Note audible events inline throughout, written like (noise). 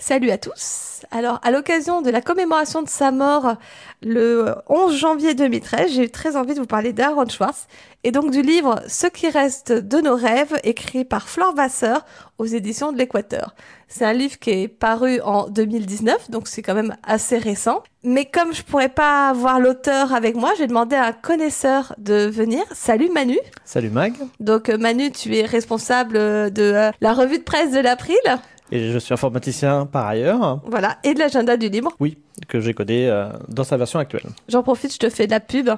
Salut à tous. Alors, à l'occasion de la commémoration de sa mort le 11 janvier 2013, j'ai eu très envie de vous parler d'Aaron Schwartz et donc du livre Ce qui reste de nos rêves, écrit par Flore Vasseur aux éditions de l'Équateur. C'est un livre qui est paru en 2019, donc c'est quand même assez récent. Mais comme je pourrais pas avoir l'auteur avec moi, j'ai demandé à un connaisseur de venir. Salut Manu. Salut Mag. Donc Manu, tu es responsable de euh, la revue de presse de l'April. Et je suis informaticien par ailleurs. Voilà, et de l'agenda du libre. Oui, que j'ai codé euh, dans sa version actuelle. J'en profite, je te fais de la pub.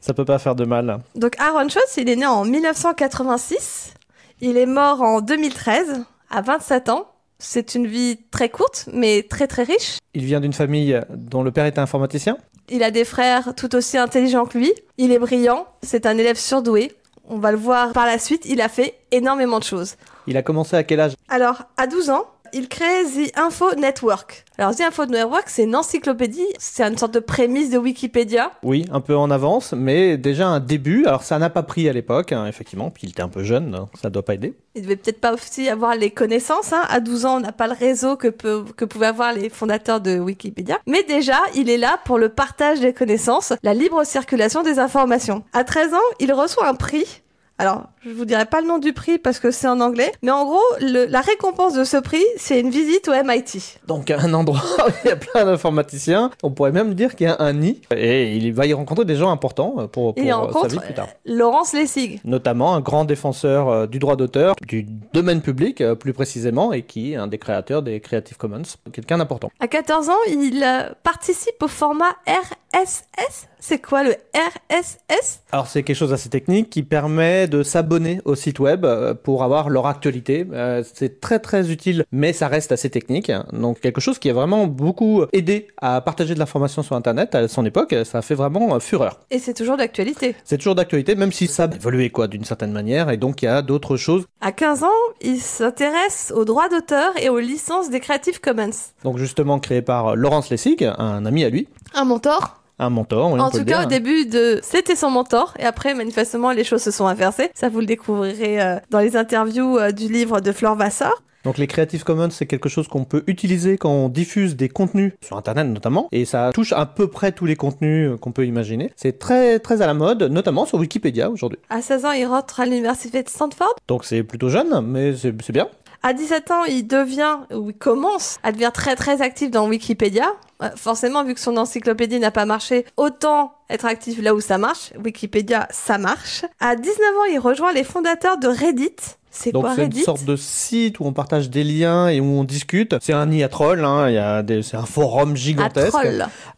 Ça peut pas faire de mal. Donc Aaron Schultz, il est né en 1986. Il est mort en 2013, à 27 ans. C'est une vie très courte, mais très très riche. Il vient d'une famille dont le père était informaticien. Il a des frères tout aussi intelligents que lui. Il est brillant. C'est un élève surdoué. On va le voir par la suite. Il a fait énormément de choses. Il a commencé à quel âge? Alors, à 12 ans, il crée The Info Network. Alors, The Info Network, c'est une encyclopédie, c'est une sorte de prémisse de Wikipédia. Oui, un peu en avance, mais déjà un début. Alors, ça n'a pas pris à l'époque, hein, effectivement, puis il était un peu jeune, hein, ça doit pas aider. Il devait peut-être pas aussi avoir les connaissances. Hein. À 12 ans, on n'a pas le réseau que, peut, que pouvaient avoir les fondateurs de Wikipédia. Mais déjà, il est là pour le partage des connaissances, la libre circulation des informations. À 13 ans, il reçoit un prix alors, je vous dirai pas le nom du prix parce que c'est en anglais, mais en gros, le, la récompense de ce prix, c'est une visite au MIT. Donc un endroit (laughs) où il y a plein d'informaticiens. On pourrait même dire qu'il y a un nid et il va y rencontrer des gens importants pour, pour il sa vie plus tard. Laurence Lessig. Notamment un grand défenseur euh, du droit d'auteur, du domaine public euh, plus précisément, et qui est un des créateurs des Creative Commons, quelqu'un d'important. À 14 ans, il euh, participe au format RSS. C'est quoi le RSS Alors c'est quelque chose d'assez technique qui permet de s'abonner au site web euh, pour avoir leur actualité. Euh, c'est très très utile, mais ça reste assez technique. Donc quelque chose qui a vraiment beaucoup aidé à partager de l'information sur Internet à son époque. Ça a fait vraiment euh, fureur. Et c'est toujours d'actualité. C'est toujours d'actualité, même si ça a évolué quoi d'une certaine manière. Et donc il y a d'autres choses. À 15 ans, il s'intéresse aux droits d'auteur et aux licences des Creative Commons. Donc justement créé par Laurence Lessig, un ami à lui. Un mentor un mentor. Oui, en on peut tout le cas, dire. au début de, c'était son mentor, et après, manifestement, les choses se sont inversées. Ça, vous le découvrirez euh, dans les interviews euh, du livre de Flore Vasseur. Donc les Creative Commons, c'est quelque chose qu'on peut utiliser quand on diffuse des contenus sur Internet notamment, et ça touche à peu près tous les contenus euh, qu'on peut imaginer. C'est très très à la mode, notamment sur Wikipédia aujourd'hui. À 16 ans, il rentre à l'université de Stanford. Donc c'est plutôt jeune, mais c'est bien. À 17 ans, il devient, ou il commence à devenir très très actif dans Wikipédia. Euh, Forcément, vu que son encyclopédie n'a pas marché, autant être actif là où ça marche. Wikipédia, ça marche. À 19 ans, il rejoint les fondateurs de Reddit. C'est Donc c'est une sorte de site où on partage des liens et où on discute. C'est un nid à trolls, hein. c'est un forum gigantesque.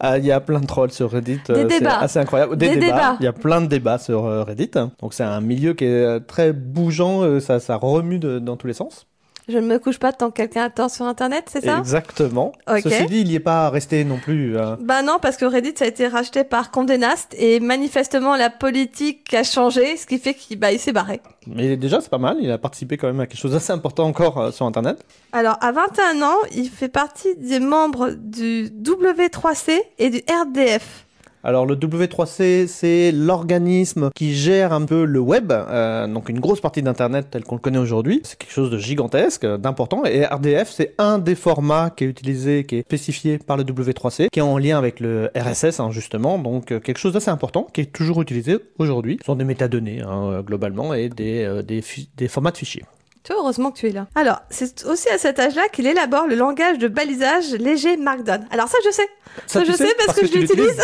Ah, Il y a plein de trolls sur Reddit. Des euh, c'est débats. assez incroyable. Des débats. Il y a plein de débats sur euh, Reddit. Donc c'est un milieu qui est euh, très bougeant, euh, ça, ça remue de- dans tous les sens. Je ne me couche pas tant que quelqu'un a tort sur Internet, c'est ça? Exactement. Ok. Ceci dit, il n'y est pas resté non plus. euh, Bah non, parce que Reddit ça a été racheté par Condé Nast et manifestement la politique a changé, ce qui fait qu'il bah, il s'est barré. Mais déjà, c'est pas mal. Il a participé quand même à quelque chose d'assez important encore euh, sur Internet. Alors à 21 ans, il fait partie des membres du W3C et du RDF. Alors le W3C, c'est l'organisme qui gère un peu le web, euh, donc une grosse partie d'Internet tel qu'on le connaît aujourd'hui. C'est quelque chose de gigantesque, d'important. Et RDF, c'est un des formats qui est utilisé, qui est spécifié par le W3C, qui est en lien avec le RSS, hein, justement. Donc euh, quelque chose d'assez important, qui est toujours utilisé aujourd'hui. Ce sont des métadonnées, hein, euh, globalement, et des, euh, des, des formats de fichiers. Tu vois, heureusement que tu es là. Alors, c'est aussi à cet âge-là qu'il élabore le langage de balisage léger Markdown. Alors ça, je sais. Ça, je sais parce, que, je l'utilise.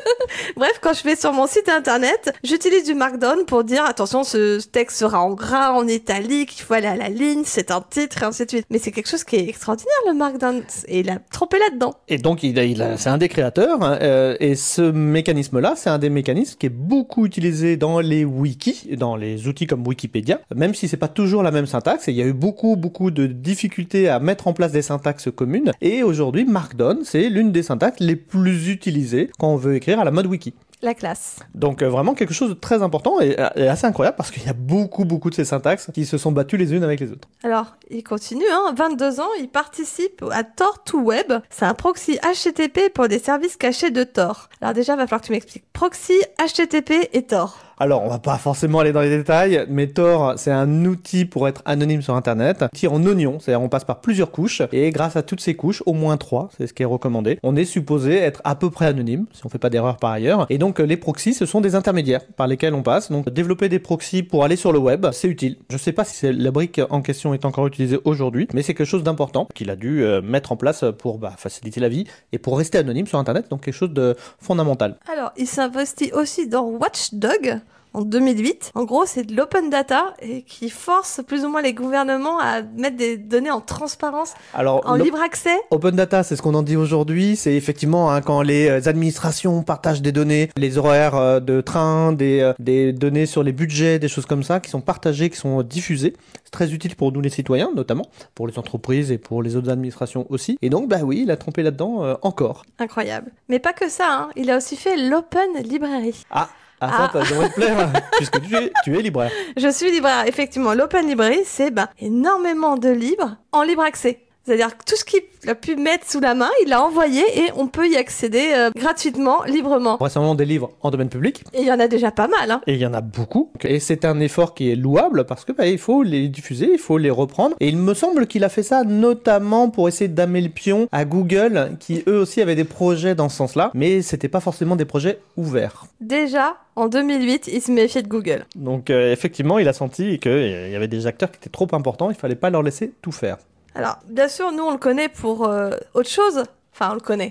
(laughs) Bref, quand je vais sur mon site internet, j'utilise du Markdown pour dire attention, ce texte sera en gras, en italique, il faut aller à la ligne, c'est un titre, et ainsi de suite. Mais c'est quelque chose qui est extraordinaire, le Markdown. Et il a trompé là-dedans. Et donc, il a, il a- c'est un des créateurs, hein, euh, et ce mécanisme-là, c'est un des mécanismes qui est beaucoup utilisé dans les wikis, dans les outils comme Wikipédia, même si c'est pas toujours la même syntaxe, et il y a eu beaucoup, beaucoup de difficultés à mettre en place des syntaxes communes, et aujourd'hui, Markdown, c'est l'une des syntaxes les plus utilisées quand on veut écrire à la mode wiki. La classe. Donc euh, vraiment quelque chose de très important et, et assez incroyable parce qu'il y a beaucoup beaucoup de ces syntaxes qui se sont battues les unes avec les autres. Alors, il continue, hein. 22 ans, il participe à Tor2Web. C'est un proxy HTTP pour des services cachés de Tor. Alors déjà, va falloir que tu m'expliques proxy, HTTP et Tor. Alors, on va pas forcément aller dans les détails, mais Tor, c'est un outil pour être anonyme sur Internet, tir en oignon, c'est-à-dire on passe par plusieurs couches, et grâce à toutes ces couches, au moins trois, c'est ce qui est recommandé, on est supposé être à peu près anonyme, si on fait pas d'erreur par ailleurs. Et donc, les proxys, ce sont des intermédiaires par lesquels on passe. Donc, développer des proxys pour aller sur le web, c'est utile. Je sais pas si la brique en question est encore utilisée aujourd'hui, mais c'est quelque chose d'important qu'il a dû euh, mettre en place pour bah, faciliter la vie et pour rester anonyme sur Internet, donc quelque chose de fondamental. Alors, il s'investit aussi dans Watchdog en 2008. En gros, c'est de l'open data et qui force plus ou moins les gouvernements à mettre des données en transparence, Alors, en libre accès. Open data, c'est ce qu'on en dit aujourd'hui. C'est effectivement hein, quand les euh, administrations partagent des données, les horaires euh, de train, des, euh, des données sur les budgets, des choses comme ça, qui sont partagées, qui sont diffusées. C'est très utile pour nous les citoyens, notamment, pour les entreprises et pour les autres administrations aussi. Et donc, bah oui, il a trompé là-dedans euh, encore. Incroyable. Mais pas que ça, hein. il a aussi fait l'Open Library. Ah, ah, Ah. ça, ça devrait te plaire, (laughs) puisque tu es, tu es libraire. Je suis libraire. Effectivement, l'Open Library, c'est ben, énormément de livres en libre accès. C'est-à-dire que tout ce qu'il a pu mettre sous la main, il l'a envoyé et on peut y accéder euh, gratuitement, librement. Récemment, des livres en domaine public. Et il y en a déjà pas mal. Hein. Et il y en a beaucoup. Et c'est un effort qui est louable parce que bah, il faut les diffuser, il faut les reprendre. Et il me semble qu'il a fait ça notamment pour essayer d'amener le pion à Google, qui eux aussi avaient des projets dans ce sens-là, mais c'était pas forcément des projets ouverts. Déjà, en 2008, il se méfiait de Google. Donc euh, effectivement, il a senti qu'il y avait des acteurs qui étaient trop importants, il fallait pas leur laisser tout faire. Alors, bien sûr, nous, on le connaît pour euh, autre chose. Enfin, on le connaît.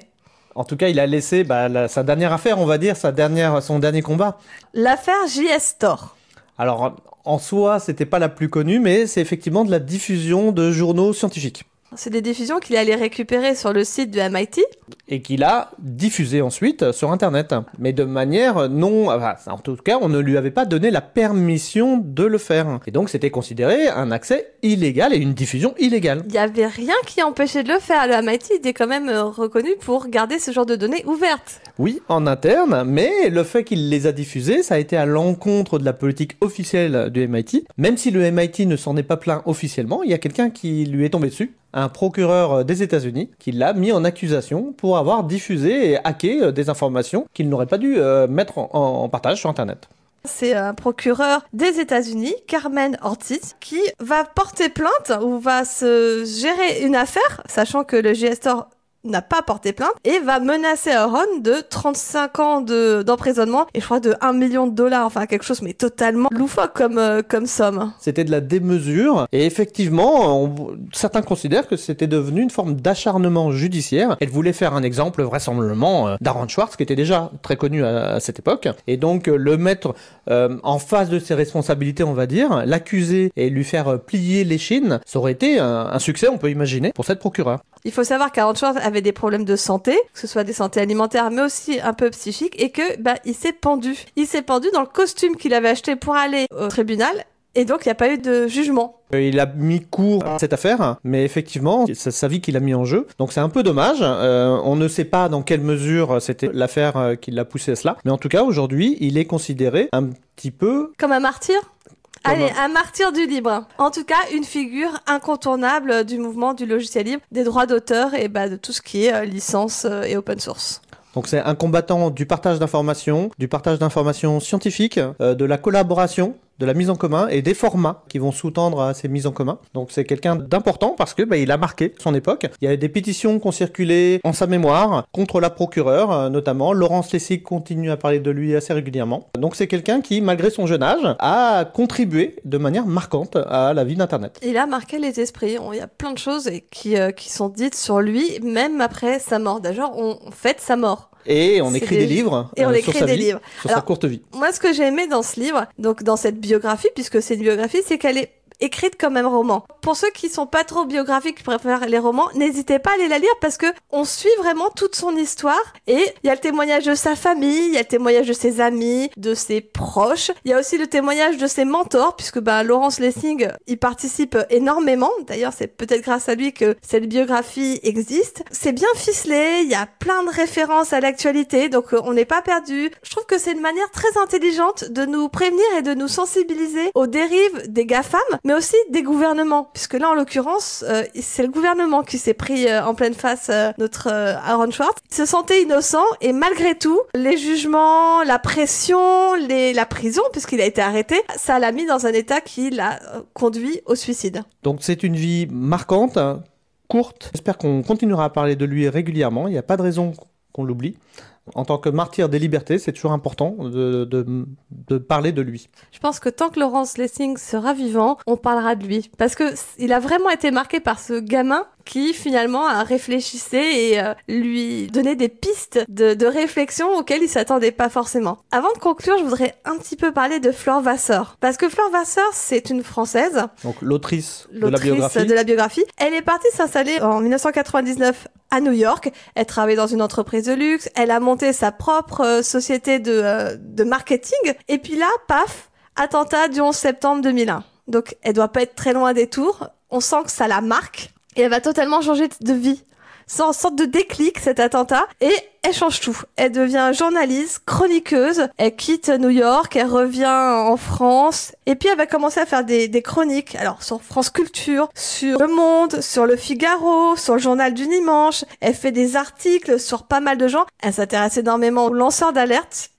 En tout cas, il a laissé bah, la- sa dernière affaire, on va dire, sa dernière, son dernier combat. L'affaire JS Store. Alors en soi, c'était pas la plus connue, mais c'est effectivement de la diffusion de journaux scientifiques. C'est des diffusions qu'il allait récupérer sur le site de MIT. et qu'il a diffusé ensuite sur Internet, mais de manière non, enfin, en tout cas, on ne lui avait pas donné la permission de le faire, et donc c'était considéré un accès illégal et une diffusion illégale. Il n'y avait rien qui empêchait de le faire. Le MIT était quand même euh, reconnu pour garder ce genre de données ouvertes. Oui, en interne, mais le fait qu'il les a diffusés, ça a été à l'encontre de la politique officielle du MIT. Même si le MIT ne s'en est pas plaint officiellement, il y a quelqu'un qui lui est tombé dessus, un procureur des États-Unis, qui l'a mis en accusation pour avoir diffusé et hacké euh, des informations qu'il n'aurait pas dû euh, mettre en, partage sur Internet. C'est un procureur des États-Unis, Carmen Ortiz, qui va porter plainte ou va se gérer une affaire, sachant que le JS Store n'a pas porté plainte, et va menacer Aaron de 35 ans de- d'emprisonnement et je crois de 1 million de dollars, enfin quelque chose mais totalement loufoque comme, euh, comme somme. C'était de la démesure et effectivement, certains considèrent que c'était devenu une forme d'acharnement judiciaire. Elle voulait faire un exemple vraisemblablement euh, d'Aaron Schwartz qui était déjà très connu à, cette époque et donc euh, le mettre euh, en face de ses responsabilités, on va dire, l'accuser et lui faire plier les chines, ça aurait été un, un succès, on peut imaginer, pour cette procureure. Il faut savoir qu'Aaron Schwartz avait des problèmes de santé, que ce soit des santé alimentaires, mais aussi un peu psychiques, et que bah il s'est pendu. Il s'est pendu dans le costume qu'il avait acheté pour aller au tribunal, et donc il n'y a pas eu de jugement. Euh, Il a mis court à cette affaire, mais effectivement, c'est sa vie qu'il a mis en jeu. Donc c'est un peu dommage. Euh, on ne sait pas dans quelle mesure c'était l'affaire euh, qui l'a poussé à cela. Mais en tout cas, aujourd'hui, il est considéré un petit peu... Comme un martyr Allez, un martyr du libre. En tout cas, une figure incontournable du mouvement du logiciel libre, des droits d'auteur et bah, de tout ce qui est euh, licence euh, et open source. Donc c'est un combattant du partage d'informations, du partage d'informations scientifiques, euh, de la collaboration, de la mise en commun et des formats qui vont sous-tendre à ces mises en commun. Donc c'est quelqu'un d'important parce que bah, il a marqué son époque. Il y a des pétitions qui ont circulé en sa mémoire contre la procureure euh, notamment. Laurence Lessig continue à parler de lui assez régulièrement. Donc c'est quelqu'un qui, malgré son jeune âge, a contribué de manière marquante à la vie d'Internet. Il a marqué les esprits. Il y a plein de choses qui, euh, qui sont dites sur lui, même après sa mort. D'ailleurs, on fête sa mort. Et on écrit des- des livres Et on euh, écrit sur sa des vie, livres. sur sa Alors, courte vie. Moi, ce que j'ai aimé dans ce livre, donc dans cette biographie, puisque c'est une biographie, c'est qu'elle est écrite comme un roman. Pour ceux qui sont pas trop biographiques, qui préfèrent les romans, n'hésitez pas à aller la lire parce que on suit vraiment toute son histoire et il y a le témoignage de sa famille, il y a le témoignage de ses amis, de ses proches, il y a aussi le témoignage de ses mentors puisque bah Laurence Lessing, il participe énormément. D'ailleurs, c'est peut-être grâce à lui que cette biographie existe. C'est bien ficelé, il y a plein de références à l'actualité, donc euh, on n'est pas perdu. Je trouve que c'est une manière très intelligente de nous prévenir et de nous sensibiliser aux dérives des GAFAM, mais aussi des gouvernements, puisque là, en l'occurrence, euh, c'est le gouvernement qui s'est pris euh, en pleine face euh, notre Aaron Schwartz. Il se sentait innocent et malgré tout, les jugements, la pression, les, la prison, puisqu'il a été arrêté, ça l'a mis dans un état qui l'a conduit au suicide. Donc c'est une vie marquante, hein, courte. J'espère qu'on continuera à parler de lui régulièrement. Il n'y a pas de raison qu'on l'oublie en tant que martyr des libertés, c'est toujours important de, de, de, parler de lui. Je pense que tant que Laurence Lessing sera vivant, on parlera de lui. Parce que il a vraiment été marqué par ce gamin qui finalement a réfléchissait et euh, lui donnait des pistes de, de réflexion auxquelles il s'attendait pas forcément. Avant de conclure, je voudrais un petit peu parler de Flore Vasseur. Parce que Flore Vasseur, c'est une Française. Donc l'autrice de la biographie. de la biographie. Elle est partie s'installer en 1999 à New York. Elle travaille dans une entreprise de luxe. Elle a monté sa propre euh, société de, euh, de marketing. Et puis là, paf, attentat du 11 septembre 2001. Donc, elle doit pas être très loin des tours. On sent que ça la marque. Et elle va totalement changer de vie. Une sorte de déclic, cet attentat. Et elle change tout. Elle devient journaliste, chroniqueuse. Elle quitte New York, elle revient en France. Et puis elle va commencer à faire des, des chroniques. Alors sur France Culture, sur Le Monde, sur Le Figaro, sur le Journal du Dimanche. Elle fait des articles sur pas mal de gens. Elle s'intéresse énormément aux lanceurs d'alerte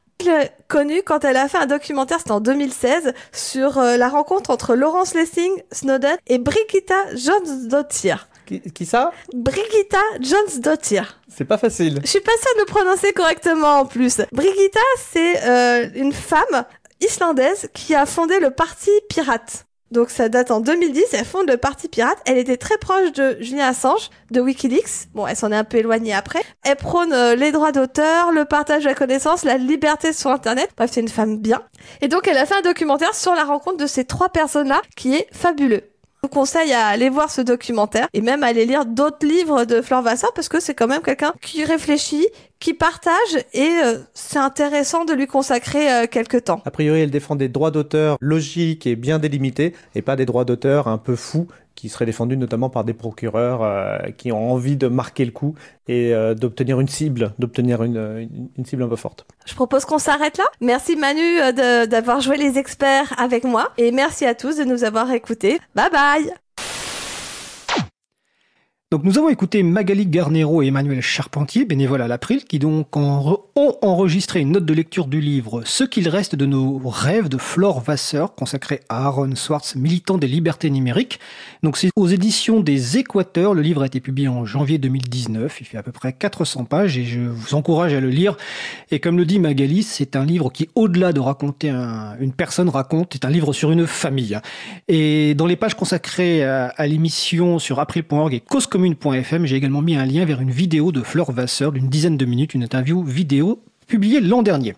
connue quand elle a fait un documentaire, c'était en 2016, sur euh, la rencontre entre Laurence Lessing, Snowden et Brigitta Jones-Dottir. Qui, qui, ça Brigitta Jones-Dottir. C'est pas facile. Je suis pas sûre de le prononcer correctement en plus. Brigitta, c'est euh, une femme islandaise qui a fondé le Parti Pirate. Donc ça date en 2010, elle fonde le Parti Pirate. Elle était très proche de Julian Assange, de Wikileaks. Bon, elle s'en est un peu éloignée après. Elle prône euh, les droits d'auteur, le partage de la connaissance, la liberté sur Internet. Bref, c'est une femme bien. Et donc elle a fait un documentaire sur la rencontre de ces trois personnes-là qui est fabuleux. Vous conseille à aller voir ce documentaire et même à aller lire d'autres livres de Flore Vassar parce que c'est quand même quelqu'un qui réfléchit, qui partage et euh, c'est intéressant de lui consacrer euh, quelques temps. A priori, elle défend des droits d'auteur logiques et bien délimités et pas des droits d'auteur un peu fous qui seraient défendus notamment par des procureurs euh, qui ont envie de marquer le coup et euh, d'obtenir une cible, d'obtenir une, une, une, cible un peu forte. Je propose qu'on s'arrête là. Merci Manu euh, d'avoir joué les experts avec moi et merci à tous de nous avoir écoutés. Bye bye donc nous avons écouté Magali Garnero et Emmanuel Charpentier, bénévoles à l'April, qui donc ont enregistré une note de lecture du livre Ce qu'il reste de nos rêves de Flore Vasseur, consacré à Aaron Swartz, militant des libertés numériques. Donc c'est aux éditions des Équateurs, le livre a été publié en janvier 2019, il fait à peu près 400 pages et je vous encourage à le lire. Et comme le dit Magali, c'est un livre qui, au-delà de raconter un, une personne raconte, est un livre sur une famille. Et dans les pages consacrées à, à l'émission sur april.org et Cause j'ai également mis un lien vers une vidéo de Fleur Vasseur d'une dizaine de minutes, une interview vidéo publiée l'an dernier.